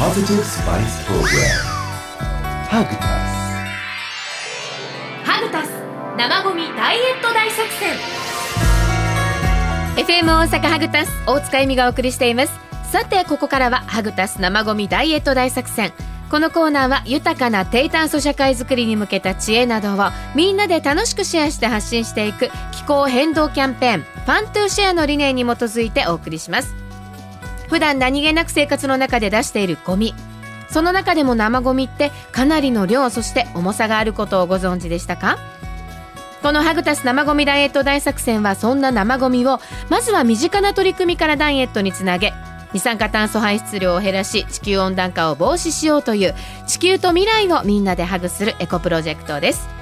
Positive Spice Program. Hagutas. ハグタス生ゴミダイエット大作戦 FM 大阪ハグタス大塚恵美がお送りしています。さてここからはハグタス生ゴミダイエット大作戦このコーナーは豊かな低炭素社会づくりに向けた知恵などをみんなで楽しくシェアして発信していく気候変動キャンペーン Fun to Share の理念に基づいてお送りします普段何気なく生活の中で出しているゴミ。その中でも生ゴミってかなりの量そして重さがあることをご存知でしたか？このハグタス生ゴミダイエット大作戦はそんな生ゴミをまずは身近な取り組みからダイエットにつなげ二酸化炭素排出量を減らし地球温暖化を防止しようという地球と未来をみんなでハグするエコプロジェクトです。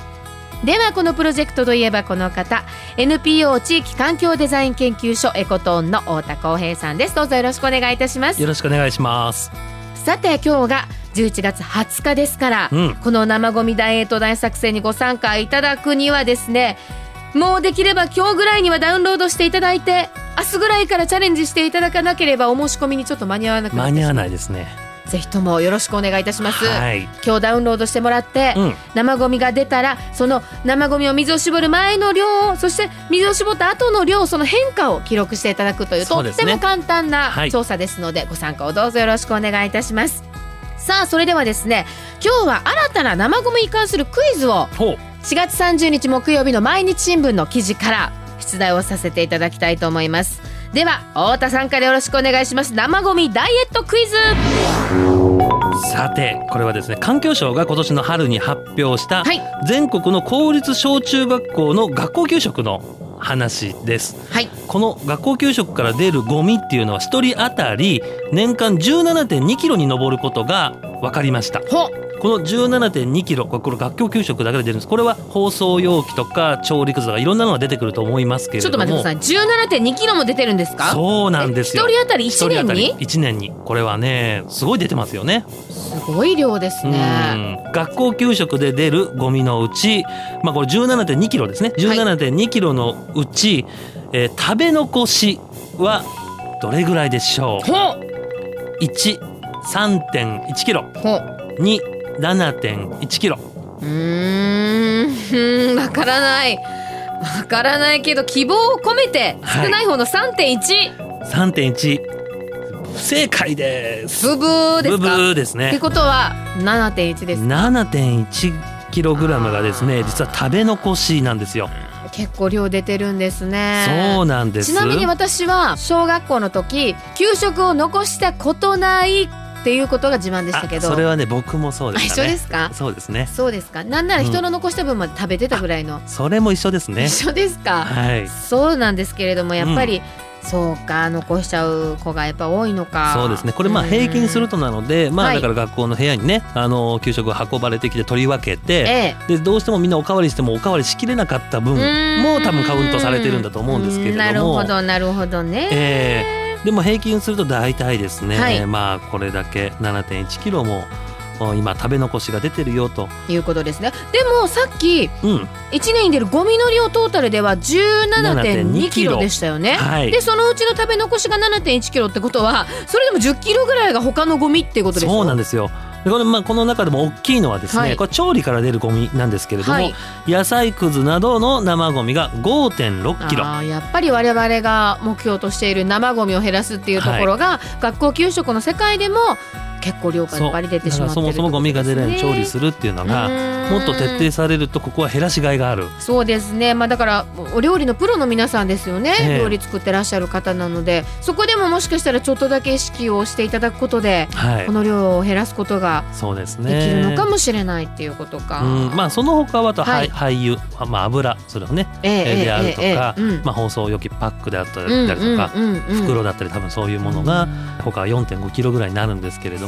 ではこのプロジェクトといえばこの方 NPO 地域環境デザイン研究所エコトーンの太田光平さんですどうぞよろしくお願いいたしますよろしくお願いします。さて今日が11月20日ですから、うんこの生ゴミダイエット大作戦にご参加いただくにはですねもうできれば今日ぐらいにはダウンロードしていただいて明日ぐらいからチャレンジしていただかなければお申し込みにちょっと間に合わなくなって間に合わしまないですね。うぜひともよろしくお願いいたします、はい。今日ダウンロードしてもらって、うん。生ゴミが出たらその生ゴミを水を絞る前の量をそして水を絞った後の量その変化を記録していただくというね。っても簡単なはい。調査ですので、ご参加をどうぞよろしくお願いいたします。さあそれではですね今日は新たな生ゴミに関するクイズをほう。4月30日木曜日の毎日新聞の記事から出題をさせていただきたいと思いますでは太田さんからよろしくお願いします。生ゴミダイエットクイズ。さてこれはですね環境省が今年の春に発表したはい。全国の公立小中学校の学校給食の話です。はい。この学校給食から出るゴミっていうのは一人当たり年間17.2キロに上ることが分かりました。この17.2キロこれ学校給食だけで出るんです。これは包装容器とか調理くずとかいろんなのが出てくると思いますけれども。ちょっと待ってください。17.2キロも出てるんですか？そうなんですよ。一人当たり1年に？1年に。これはねすごい出てますよね。すごい量ですね。学校給食で出るゴミのうちまあこれ17.2キロですね。17.2キロのうち、はい、えー、食べ残しはどれぐらいでしょう？1 3.1キロに7.1キロうん わからないわからないけど希望を込めて少ない方の3.13.1、はい不正解です。ブブーですブブーですね。ってことは7.1です。7.1キログラムがですね、実は食べ残しなんですよ。結構量出てるんですね。そうなんです。ちなみに私は小学校の時、給食を残したことないっていうことが自慢でしたけど。あそれはね僕もそうであ一したね。緒ですか？そうですね。そうですか。なんなら人の残した分まで食べてたぐらいの、それも一緒ですね。一緒ですか、はい。そうなんですけれどもやっぱり、そうか残しちゃう子がやっぱ多いのか。そうですね。これまあ平均するとなのでまはい。あだから学校の部屋にねあの給食が運ばれてきて取り分けてええ。でどうしてもみんなおかわりしてもおかわりしきれなかった分も多分カウントされてるんだと思うんですけれども。なるほどなるほどね、ええでも平均すると大体ですね、はい。まあこれだけ7.1キロもお今食べ残しが出てるよと、いうことですね。でもさっきうん、1年に出るゴミの量トータルでは17.2キロでしたよね、はい。でそのうちの食べ残しが7.1キロってことはそれでも10キロぐらいが他のゴミってことですそうなんでですよ。でこれまあこの中でも大きいのはですね、はい。これ調理から出るゴミなんですけれども、はい。野菜くずなどの生ゴミが5.6キロ。あーやっぱり我々が目標としている生ゴミを減らすっていうところが、学校給食の世界でも結構量がやっぱり出てしまってそもそもゴミが出ないように調理するっていうのがもっと徹底されるとここは減らしがいがある。そうですね。まあだからお料理のプロの皆さんですよね、ええ。料理作ってらっしゃる方なので。そこでももしかしたらちょっとだけ意識をしていただくことで、はい。この量を減らすことがそうですでねきるのかもしれないっていうことか。うん。まあその他はあとは、はい廃油、まあ、油それをね、えええーであるとか、ええええうん。まあ、包装容器パックであったりうんとか、うんうんうん袋だったり多分そういうものが他は4.5キロぐらいになるんですけれども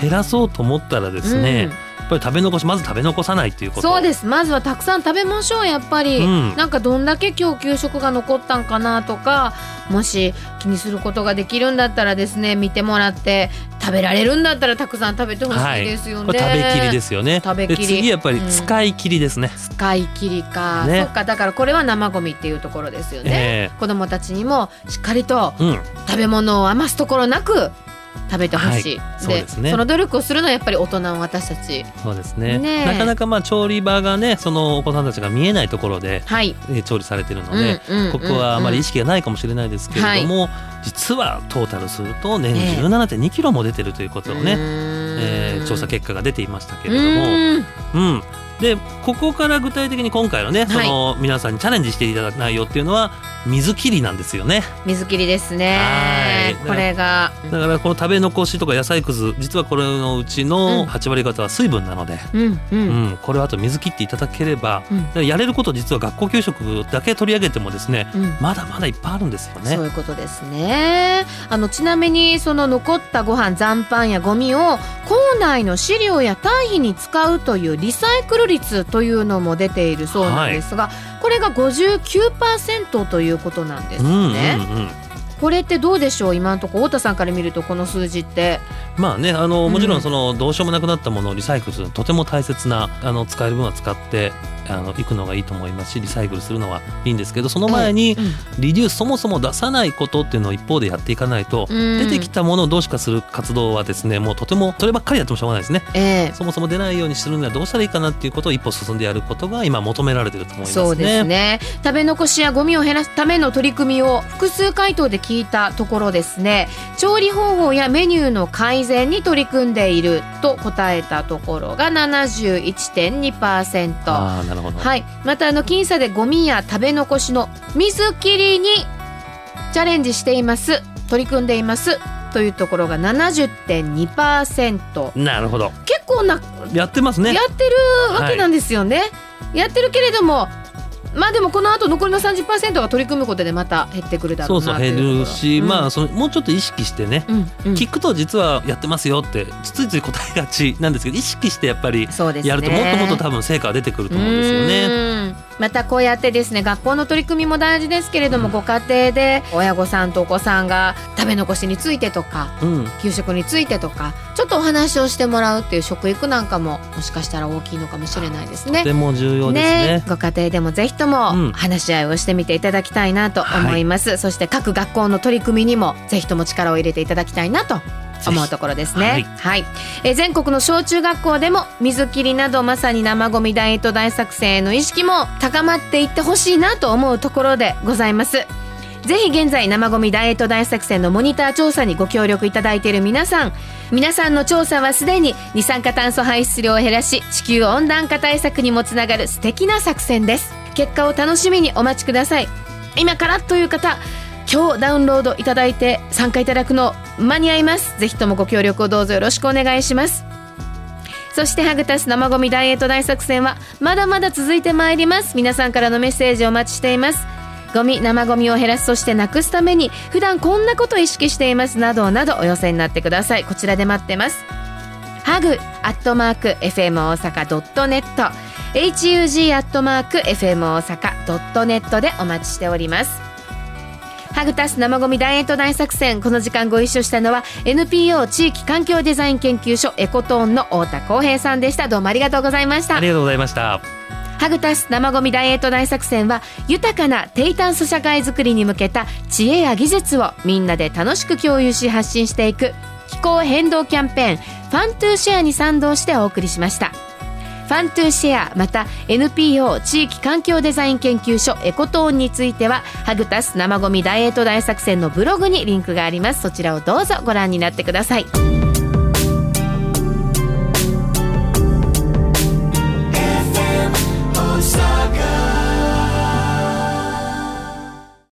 減らそうと思ったらですね、うん。やっぱり食べ残しまず食べ残さないっていうこと。そうです。まずはたくさん食べましょうやっぱり、うん。なんかどんだけ今日給食が残ったんかなとかもし気にすることができるんだったらですね見てもらって食べられるんだったらたくさん食べてほしいですよね、これ食べきりですよね。食べきり。で次やっぱりうん。使い切りですね、使い切りか、ね。そっか。だからこれは生ゴミっていうところですよね、え子供たちにもしっかりと食べ物を余すところなく食べてほしい、はいそうですね。その努力をするのはやっぱり大人の私たち。そうですね。ねえ。なかなかまあ調理場がねそのお子さんたちが見えないところではい。えー調理されてるので、うんうんうんここはあまり意識がないかもしれないですけれども、実はトータルすると年え。え17.2キロも出てるということをね、えー調査結果が出ていましたけれども、うん、でここから具体的に今回のねその皆さんにチャレンジしていただく内容っていうのは水切りなんですよね。水切りですね。はい。これが。だからこの食べ残しとか野菜くず実はこれのうちうん。の8割方は水分なので、うんううん。んこれをあと水切っていただければ、うん。やれること実は学校給食だけ取り上げてもですねうん。まだまだいっぱいあるんですよね。そう。いうことですね。あのちなみにその残ったご飯残飯やゴミを校内の飼料や堆肥に使うというリサイクル率というのも出ているそうなんですが、これが59%ということなんですうんうんうん。ね、これってどうでしょう？今のところ太田さんから見るとこの数字って。まあねあのうん。もちろんそのどうしようもなくなったものをリサイクルするのはとても大切なあの使える分は使ってあのいくのがいいと思いますしリサイクルするのはいいんですけどその前にうんリデュースそもそも出さないことっていうのを一方でやっていかないとうん。出てきたものをどうしかする活動はですねもうとてもそればっかりやってもしょうがないですね。ええ。そもそも出ないようにするにはどうしたらいいかなっていうことを一歩進んでやることが今求められてると思いますね。そうですね。食べ残しやゴミを減らすための取り組みを複数回答で聞いたところですね。調理方法やメニューの改善に取り組んでいると答えたところが71.2%ああなるほど、はい。またあの僅差でゴミや食べ残しの水切りにチャレンジしています。取り組んでいますというところが70.2%なるほど。結構なやってますね。やってるわけなんですよね、やってるけれどもまあでもこの後残りの30%が取り組むことでまた減ってくるだろそううそうなという減るし、うん。まあそのもうちょっと意識してね、うんうん。聞くと実はやってますよってついつい答えがちなんですけど意識してやっぱりやるともっともっと多分成果が出てくると思うんですよね。うん。またこうやってですね学校の取り組みも大事ですけれども、ご家庭で親御さんとお子さんが食べ残しについてとかうん、給食についてとかちょっとお話をしてもらうっていう食育なんかももしかしたら大きいのかもしれないですね。と。ても重要ですね。ご家庭でもぜひともうん。話し合いをしてみていただきたいなと思います、そして各学校の取り組みにもぜひとも力を入れていただきたいなと思うところですね。はい、えー全国の小中学校でも水切りなどまさに生ゴミダイエット大作戦への意識も高まっていってほしいなと思うところでございます。ぜひ現在生ゴミダイエット大作戦のモニター調査にご協力いただいている皆さん。皆さんの調査はすでに二酸化炭素排出量を減らし地球温暖化対策にもつながる素敵な作戦です結果を楽しみにお待ちください。今からという方今日ダウンロードいただいて参加いただくの間に合います。ぜひともご協力をどうぞよろしくお願いします。そしてハグタス生ゴミダイエット大作戦はまだまだ続いてまいります。皆さんからのメッセージをお待ちしています。ゴミ生ゴミを減らすそしてなくすために普段こんなことを意識しています。などなどお寄せになってください。こちらで待ってます。ハグアットマーク FM 大阪ドットネット HUG アットマーク FM 大阪ドットネットでお待ちしております。ハグタス生ゴミダイエット大作戦この時間ご一緒したのは NPO 地域環境デザイン研究所エコトーンの太田光平さんでした。どうもありがとうございました。ありがとうございました。ハグタス生ゴミダイエット大作戦は豊かな低炭素社会づくりに向けた知恵や技術をみんなで楽しく共有し発信していく気候変動キャンペーンファントゥーシェアに賛同してお送りしましたファントゥシェアまた NPO 地域環境デザイン研究所エコトーンについてはハグタス生ごみダイエット大作戦のブログにリンクがあります。そちらをどうぞご覧になってください。